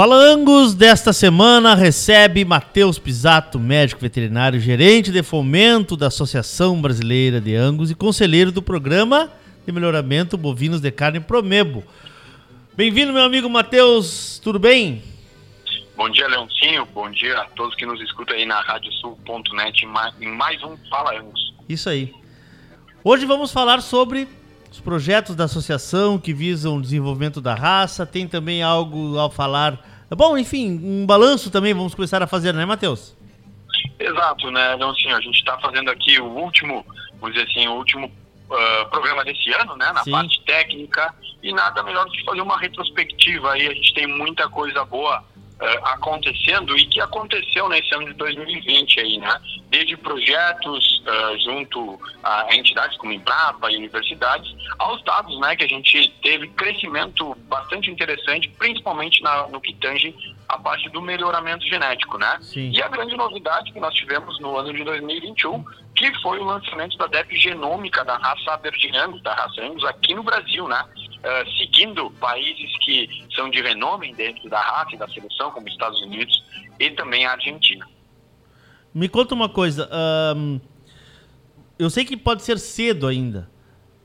Fala Angus desta semana recebe Matheus Pisato, médico veterinário, gerente de fomento da Associação Brasileira de Angus e conselheiro do programa de melhoramento bovinos de carne Promebo. Bem-vindo, meu amigo Matheus, tudo bem? Bom dia, Leoncinho. Bom dia a todos que nos escutam aí na radiosul.net em mais um Fala Angus. Isso aí. Hoje vamos falar sobre os projetos da associação que visam o desenvolvimento da raça. Tem também algo ao falar Bom, enfim, um balanço também vamos começar a fazer, né, Matheus? Exato, né, Leoncinho? A gente está fazendo aqui o último, vamos dizer assim, o último uh, programa desse ano, né, na Sim. parte técnica, e nada melhor do que fazer uma retrospectiva aí. A gente tem muita coisa boa uh, acontecendo e que aconteceu nesse ano de 2020 aí, né? Desde projetos uh, junto a entidades como Embrapa e universidades, aos dados, né, que a gente teve crescimento bastante interessante, principalmente na, no que tange a parte do melhoramento genético, né? Sim. E a grande novidade que nós tivemos no ano de 2021, que foi o lançamento da DEP genômica da raça Aberdeen da raça Angus, aqui no Brasil, né? Uh, seguindo países que são de renome dentro da raça e da seleção, como Estados Unidos e também a Argentina. Me conta uma coisa, eu sei que pode ser cedo ainda,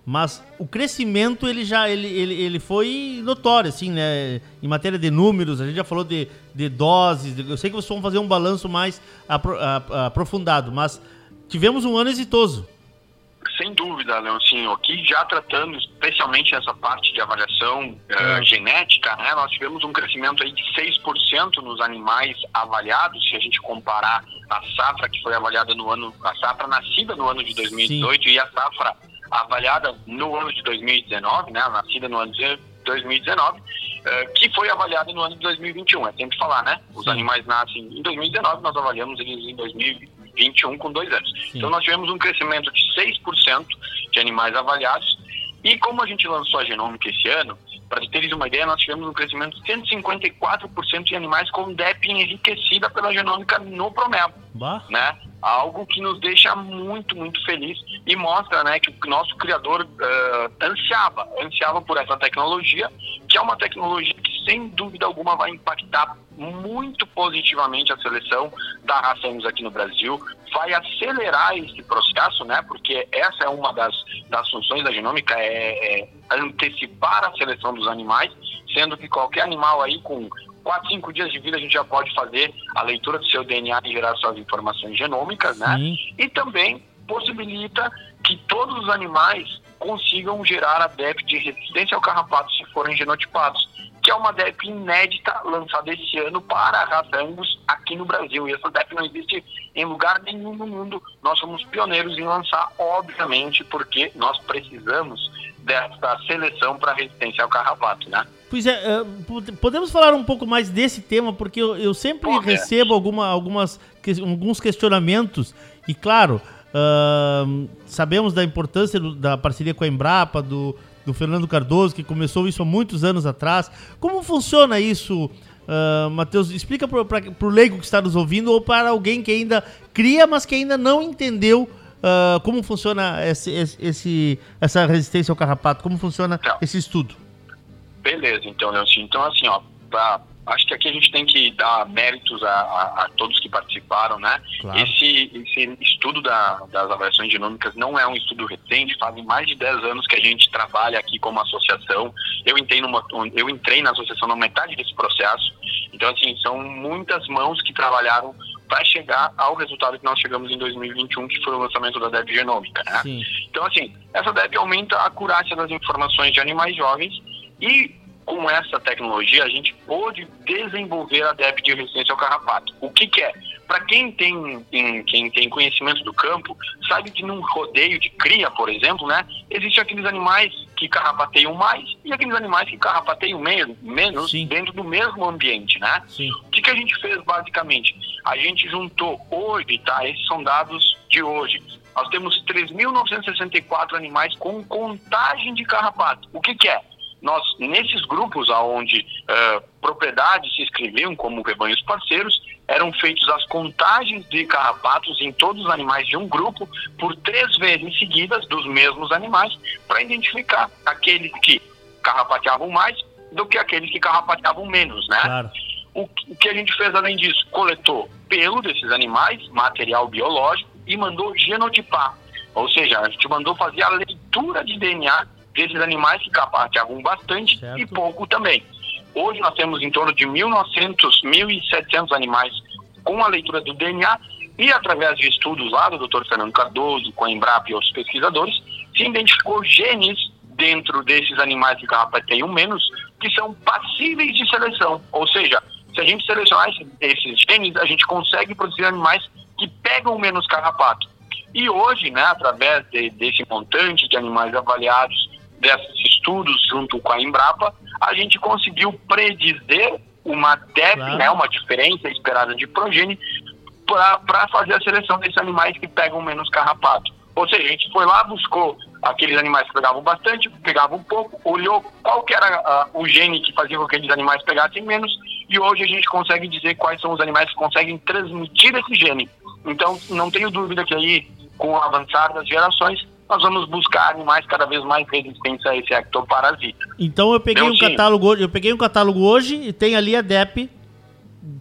mas o crescimento ele já ele, ele, ele foi notório, assim, né? Em matéria de números, a gente já falou de, de doses, eu sei que vocês vão fazer um balanço mais apro, aprofundado, mas tivemos um ano exitoso sem dúvida, Leoncinho, aqui já tratando especialmente essa parte de avaliação uh, genética, né, nós tivemos um crescimento aí de 6% nos animais avaliados, se a gente comparar a safra que foi avaliada no ano, a safra nascida no ano de 2018 Sim. e a safra avaliada no ano de 2019, né, nascida no ano de 2019, uh, que foi avaliada no ano de 2021. É sempre falar, né? Os Sim. animais nascem em 2019, nós avaliamos eles em 2020. 21 com dois anos. Sim. Então nós tivemos um crescimento de 6% de animais avaliados e como a gente lançou a genômica esse ano, para teres uma ideia, nós tivemos um crescimento de 154% de animais com DEP enriquecida pela genômica no Promebo, né? Algo que nos deixa muito, muito feliz e mostra, né, que o nosso criador uh, ansiava, ansiava por essa tecnologia, que é uma tecnologia que sem dúvida alguma vai impactar muito positivamente a seleção da raça Angus aqui no Brasil, vai acelerar esse processo, né? Porque essa é uma das, das funções da genômica, é, é antecipar a seleção dos animais, sendo que qualquer animal aí com 4, 5 dias de vida a gente já pode fazer a leitura do seu DNA e gerar suas informações genômicas, né? Sim. E também possibilita que todos os animais consigam gerar a DEP de resistência ao carrapato se forem genotipados que é uma DEP inédita lançada esse ano para a raça Angus aqui no Brasil. E essa DEP não existe em lugar nenhum no mundo. Nós somos pioneiros em lançar, obviamente, porque nós precisamos dessa seleção para resistência ao carrapato, né? Pois é, eh, podemos falar um pouco mais desse tema, porque eu, eu sempre recebo é. alguma, algumas, alguns questionamentos, e claro, uh, sabemos da importância do, da parceria com a Embrapa, do, do Fernando Cardoso, que começou isso há muitos anos atrás. Como funciona isso, uh, Matheus? Explica para o leigo que está nos ouvindo ou para alguém que ainda cria, mas que ainda não entendeu uh, como funciona esse, esse, essa resistência ao carrapato, como funciona então, esse estudo. Beleza, então, Leoncinho. Então, assim, ó, para acho que aqui a gente tem que dar méritos a, a, a todos que participaram, né? Claro. Esse, esse estudo da, das avaliações genômicas não é um estudo recente, fazem mais de 10 anos que a gente trabalha aqui como associação. Eu entrei, numa, eu entrei na associação na metade desse processo, então, assim, são muitas mãos que trabalharam para chegar ao resultado que nós chegamos em 2021, que foi o lançamento da DEB genômica, né? Sim. Então, assim, essa DEB aumenta a acurácia das informações de animais jovens e com essa tecnologia, a gente pôde desenvolver a DEP de resistência ao carrapato. O que, que é? Para quem tem, tem, quem tem conhecimento do campo, sabe que num rodeio de cria, por exemplo, né, existem aqueles animais que carrapateiam mais e aqueles animais que carrapateiam menos, menos dentro do mesmo ambiente, né? Sim. O que, que a gente fez basicamente? A gente juntou hoje, tá? Esses são dados de hoje. Nós temos 3.964 animais com contagem de carrapato. O que, que é? Nós, nesses grupos onde uh, propriedades se inscreviam como rebanhos parceiros, eram feitas as contagens de carrapatos em todos os animais de um grupo por três vezes seguidas dos mesmos animais para identificar aqueles que carrapateavam mais do que aqueles que carrapateavam menos, né? Claro. o que a gente fez além disso? Coletou pelo desses animais, material biológico, e mandou genotipar. Ou seja, a gente mandou fazer a leitura de DNA desses animais que capaceavam bastante certo. e pouco também. Hoje nós temos em torno de 1.900, 1.700 animais com a leitura do DNA e através de estudos lá do Dr. Fernando Cardoso, com a Embrapa e outros pesquisadores, se identificou genes dentro desses animais que carrapateiam menos que são passíveis de seleção. Ou seja, se a gente selecionar esses genes, a gente consegue produzir animais que pegam menos carrapato. E hoje, né, através de, desse montante de animais avaliados, desses estudos junto com a Embrapa, a gente conseguiu predizer uma DEP, claro. né, uma diferença esperada de progênie, para fazer a seleção desses animais que pegam menos carrapato. Ou seja, a gente foi lá, buscou aqueles animais que pegavam bastante, pegavam um pouco, olhou qual que era uh, o gene que fazia com que aqueles animais pegassem menos, e hoje a gente consegue dizer quais são os animais que conseguem transmitir esse gene. Então, não tenho dúvida que aí, com o avançar das gerações, nós vamos buscar animais cada vez mais resistentes a esse ectoparasita. Então eu peguei um catálogo, eu peguei um catálogo hoje e tem ali a DEP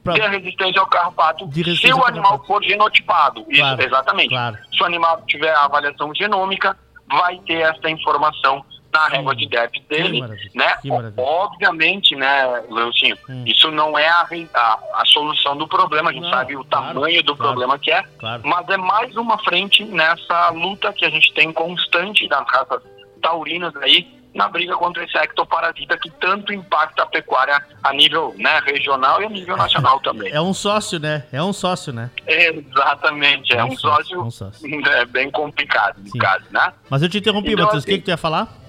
Pra... Tem a resistência ao carrapato se o animal for genotipado. Claro, Isso, exatamente. Claro. Se o animal tiver a avaliação genômica, vai ter essa informação na régua de DEP dele, né? Obviamente, né, Leocinho, hum. isso não é a, a, a, solução do problema, a gente não, sabe o claro, tamanho do claro, problema que é, claro. mas é mais uma frente nessa luta que a gente tem constante das raças taurinas aí, na briga contra esse ectoparasita que tanto impacta a pecuária a nível né, regional e a nível nacional também. É um sócio, né? É um sócio, né? Exatamente, é, é um, sócio, sócio, um sócio. É, bem complicado, no caso, né? Mas eu te interrompi, então, Matheus, o que, que tu ia falar?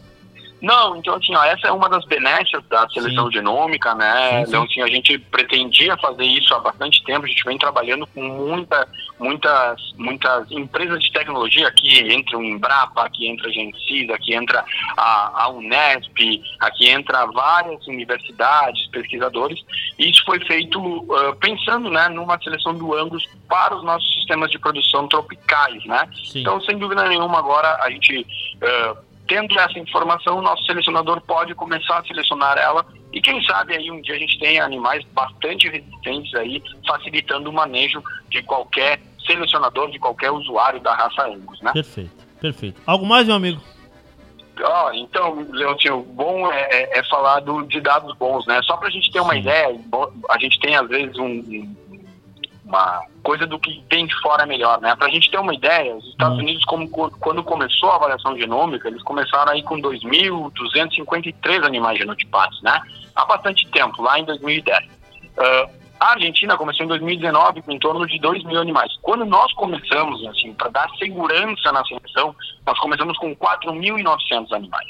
Não, então assim, ó, essa é uma das benécias da seleção sim. genômica, né? Sim, sim. Então assim, a gente pretendia fazer isso há bastante tempo, a gente vem trabalhando com muita, muitas, muitas empresas de tecnologia, aqui entra o Embrapa, aqui entra a Gencida, aqui entra a, a Unesp, aqui entra várias universidades, pesquisadores, e isso foi feito uh, pensando né, numa seleção do Angus para os nossos sistemas de produção tropicais, né? Então, sem dúvida nenhuma, agora a gente uh, tendo essa informação, o nosso selecionador pode começar a selecionar ela e quem sabe aí um dia a gente tenha animais bastante resistentes aí, facilitando o manejo de qualquer selecionador, de qualquer usuário da raça Angus, né? Perfeito, perfeito. Algo mais, meu amigo? Oh, então, Leontino, bom é, é, é falar do, de dados bons, né? Só para a gente ter uma Sim. ideia, a gente tem às vezes um, uma coisa do que tem de fora melhor, né? Para a gente ter uma ideia, os Estados hum. Unidos, como, quando começou a avaliação genômica, eles começaram aí com 2.253 animais genotipados, né? Há bastante tempo, lá em 2010. Uh, ah, a Argentina começou em 2019 com em torno de 2 mil animais. Quando nós começamos, assim, para dar segurança na seleção, nós começamos com 4.900 animais.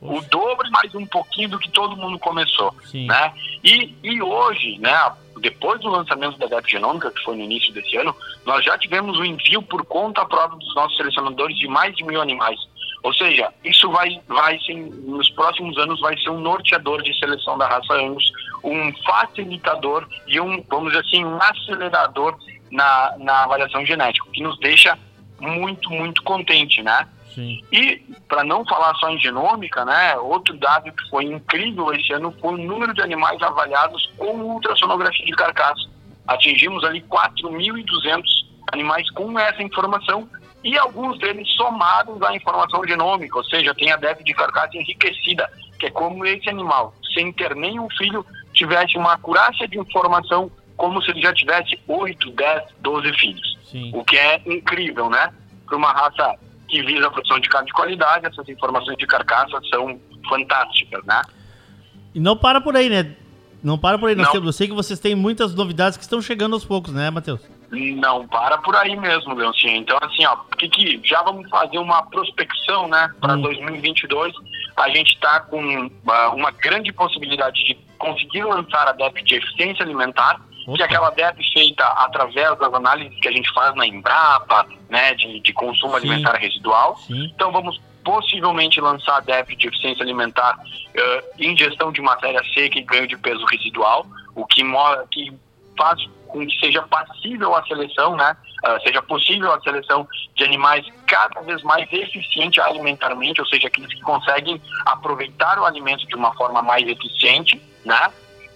O dobro mais um pouquinho do que todo mundo começou, Sim. né? E, e hoje, né, depois do lançamento da DEP Genômica, que foi no início desse ano, nós já tivemos o envio por conta própria dos nossos selecionadores de mais de mil animais. Ou seja, isso vai, vai nos próximos anos, vai ser um norteador de seleção da raça Angus, um facilitador e um, vamos dizer assim, um acelerador na, na avaliação genética, que nos deixa muito, muito contente, né? Sim. E, para não falar só em genômica, né, outro dado que foi incrível esse ano foi o número de animais avaliados com ultrassonografia de carcaça. Atingimos ali 4.200 animais com essa informação e alguns deles somados à informação genômica, ou seja, tem a DEP de carcaça enriquecida, que é como esse animal, sem ter nenhum filho, tivesse uma acurácia de informação como se ele já tivesse 8, 10, 12 filhos. Sim. O que é incrível, né? Para uma raça que visa a produção de carne de qualidade, essas informações de carcaça são fantásticas, né? E não para por aí, né? Não para por aí. Nós temos, eu sei que vocês têm muitas novidades que estão chegando aos poucos, né, Matheus? Não para por aí mesmo, Leoncinho. Então, assim, ó, que, que já vamos fazer uma prospecção, né, para hum. 2022. A gente está com uma, uma grande possibilidade de conseguir lançar a DEP de eficiência alimentar, Opa. que aquela DEP feita através das análises que a gente faz na Embrapa, né, de, de consumo Sim. alimentar residual. Sim. Então vamos possivelmente lançar a DEP de eficiência alimentar, uh, ingestão de matéria seca e ganho de peso residual, o que, que faz com que seja passível a seleção, né, uh, seja possível a seleção de animais cada vez mais eficiente alimentarmente, ou seja, aqueles que conseguem aproveitar o alimento de uma forma mais eficiente, né,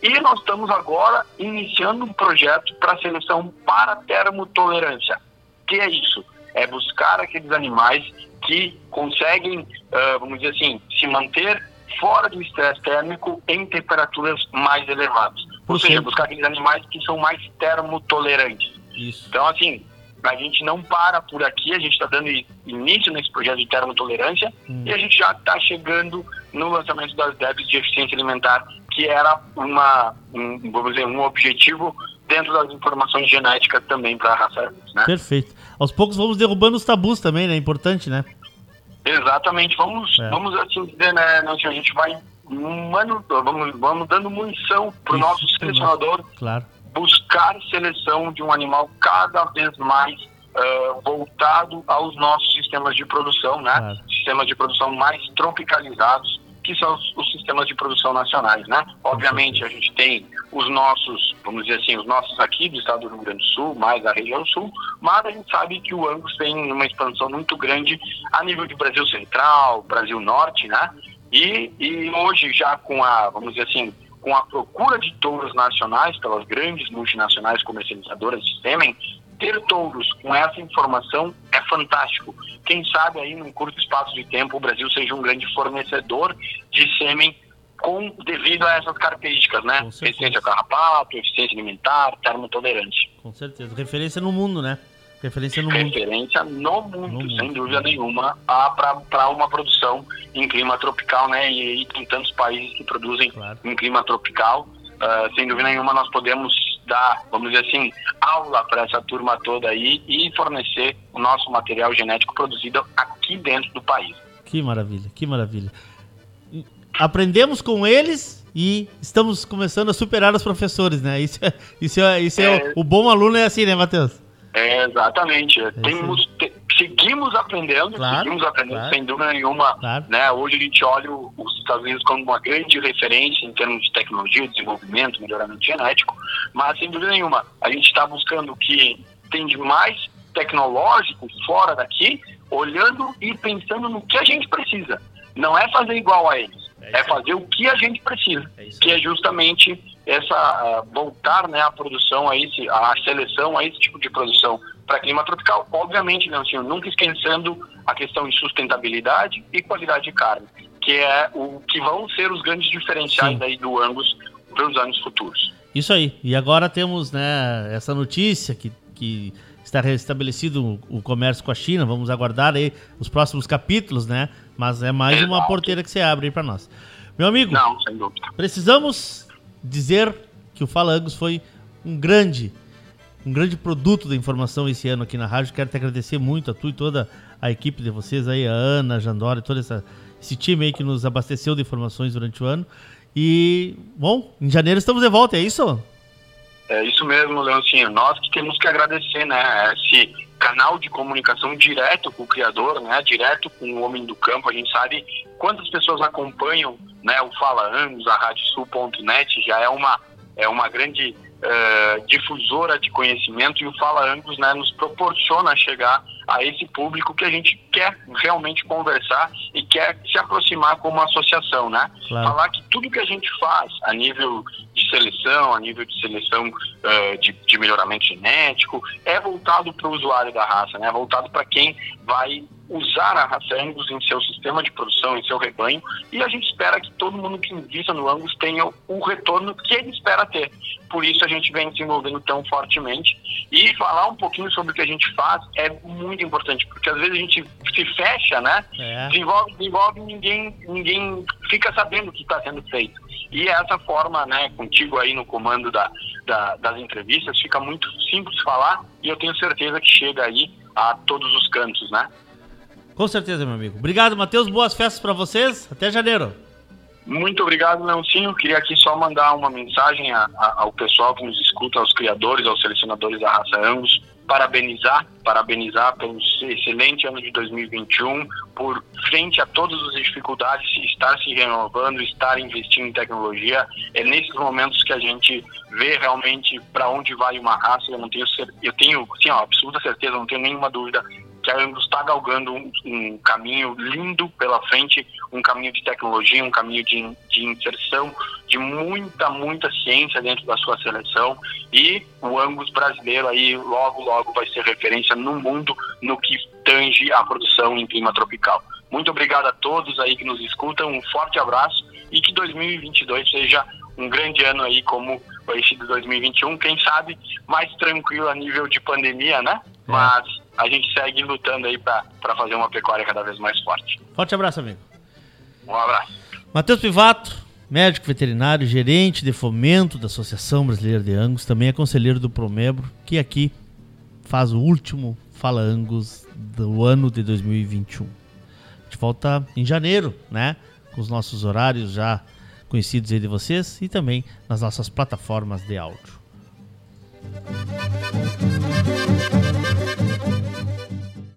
E nós estamos agora iniciando um projeto para seleção para termotolerância. que é isso? É buscar aqueles animais que conseguem, uh, vamos dizer assim, se manter fora do estresse térmico em temperaturas mais elevadas. Ou seja, buscar aqueles animais que são mais termotolerantes. Isso. Então, assim, a gente não para por aqui, a gente está dando início nesse projeto de termotolerância hum. e a gente já está chegando no lançamento das DEBs de eficiência alimentar, que era uma, um, vamos dizer, um objetivo dentro das informações genéticas também para a raça. Né? Perfeito. Aos poucos vamos derrubando os tabus também, né? Importante, né? Exatamente. Vamos, é. vamos assim dizer, né, Nancy, a gente vai mano, vamos, vamos dando munição para o nosso selecionador claro. buscar seleção de um animal cada vez mais uh, voltado aos nossos sistemas de produção, né? Claro. Sistemas de produção mais tropicalizados, que são os, os, sistemas de produção nacionais, né? Obviamente a gente tem os nossos, vamos dizer assim, os nossos aqui do estado do Rio Grande do Sul, mais da região sul, mas a gente sabe que o Angus tem uma expansão muito grande a nível de Brasil Central, Brasil Norte, né? E, e hoje já com a, vamos dizer assim, com a procura de touros nacionais pelas grandes multinacionais comercializadoras de sêmen, ter touros com essa informação fantástico. Quem sabe aí num curto espaço de tempo o Brasil seja um grande fornecedor de sêmen com devido a essas características, né? Eficiência carrapato, eficiência alimentar, termotolerante. Com certeza. Referência no mundo, né? Referência no Referência mundo. no mundo, no sem mundo. dúvida nenhuma, para uma produção em clima tropical, né? E, e tem tantos países que produzem claro. em clima tropical. Uh, sem dúvida nenhuma, nós podemos dar, vamos dizer assim, aula para essa turma toda aí e fornecer o nosso material genético produzido aqui dentro do país. Que maravilha, que maravilha. Aprendemos com eles e estamos começando a superar os professores, né? Isso é, isso é, isso é, é o, o, bom aluno é assim, né, Matheus? É, exatamente. É Temos, te, seguimos aprendendo, claro, seguimos aprendendo claro, sem dúvida nenhuma. Claro. Né? Hoje a gente olha os Estados Unidos como uma grande referência em termos de tecnologia, desenvolvimento, melhoramento genético, mas sem dúvida nenhuma, a gente está buscando o que tem de mais tecnológico fora daqui, olhando e pensando no que a gente precisa. Não é fazer igual a eles, é, é fazer o que a gente precisa, é que é justamente essa uh, voltar né, a produção a esse, a seleção a esse tipo de produção para clima tropical, obviamente, Leoncinho, nunca esquecendo a questão de sustentabilidade e qualidade de carne, que é o que vão ser os grandes diferenciais aí do Angus para os anos futuros. Isso aí. E agora temos né, essa notícia que, que está restabelecido o comércio com a China. Vamos aguardar aí os próximos capítulos, né? Mas é mais Exato. uma porteira que você abre aí para nós. Meu amigo, Não, sem dúvida. precisamos dizer que o Fala Angus foi um grande um grande produto da informação esse ano aqui na rádio. Quero te agradecer muito a tu e toda a equipe de vocês aí, a Ana, a Jandora, todo essa, esse time aí que nos abasteceu de informações durante o ano. E, bom, em janeiro estamos de volta, é isso? É isso mesmo, Leoncinho. Nós que temos que agradecer, né? Esse canal de comunicação direto com o criador, né? Direto com o homem do campo. A gente sabe quantas pessoas acompanham, né? O Fala Anos, a RádioSul.net já é uma é uma grande uh, difusora de conhecimento e o Fala Angus né, nos proporciona chegar a esse público que a gente quer realmente conversar e quer se aproximar como associação, né? Claro. Falar que tudo que a gente faz a nível de seleção, a nível de seleção uh, de, de, melhoramento genético, é voltado para o usuário da raça, né? É voltado para quem vai usar a raça Angus em seu sistema de produção, em seu rebanho, e a gente espera que todo mundo que invista no Angus tenha o retorno que ele espera ter. Por isso a gente vem se envolvendo tão fortemente. E falar um pouquinho sobre o que a gente faz é muito importante, porque às vezes a gente se fecha, né? É. Desenvolve, desenvolve ninguém, ninguém fica sabendo o que está sendo feito. E essa forma, né, contigo aí no comando da, da, das entrevistas, fica muito simples falar e eu tenho certeza que chega aí a todos os cantos, né? Com certeza, meu amigo. Obrigado, Matheus. Boas festas para vocês. Até janeiro. Muito obrigado, Leoncinho. Queria aqui só mandar uma mensagem a, a, ao pessoal que nos escuta, aos criadores, aos selecionadores da raça Angus. Parabenizar, parabenizar pelo excelente ano de 2021, por frente a todas as dificuldades, estar se renovando, estar investindo em tecnologia. É nesses momentos que a gente vê realmente para onde vai uma raça. Eu não tenho, eu tenho, sim, ó, absoluta certeza, não tenho nenhuma dúvida que a Angus está galgando um, um, caminho lindo pela frente, um caminho de tecnologia, um caminho de, de inserção de muita, muita ciência dentro da sua seleção e o Angus brasileiro aí logo, logo vai ser referência no mundo no que tange a produção em clima tropical. Muito obrigado a todos aí que nos escutam, um forte abraço e que 2022 seja um grande ano aí como esse de 2021, quem sabe mais tranquilo a nível de pandemia, né? É. Mas a gente segue lutando aí para fazer uma pecuária cada vez mais forte. Forte abraço, amigo. Um abraço. Matheus Pivato, médico veterinário, gerente de fomento da Associação Brasileira de Angus, também é conselheiro do Promebro, que aqui faz o último Fala Angus do ano de 2021. A gente volta em janeiro, né? Com os nossos horários já conhecidos aí de vocês e também nas nossas plataformas de áudio.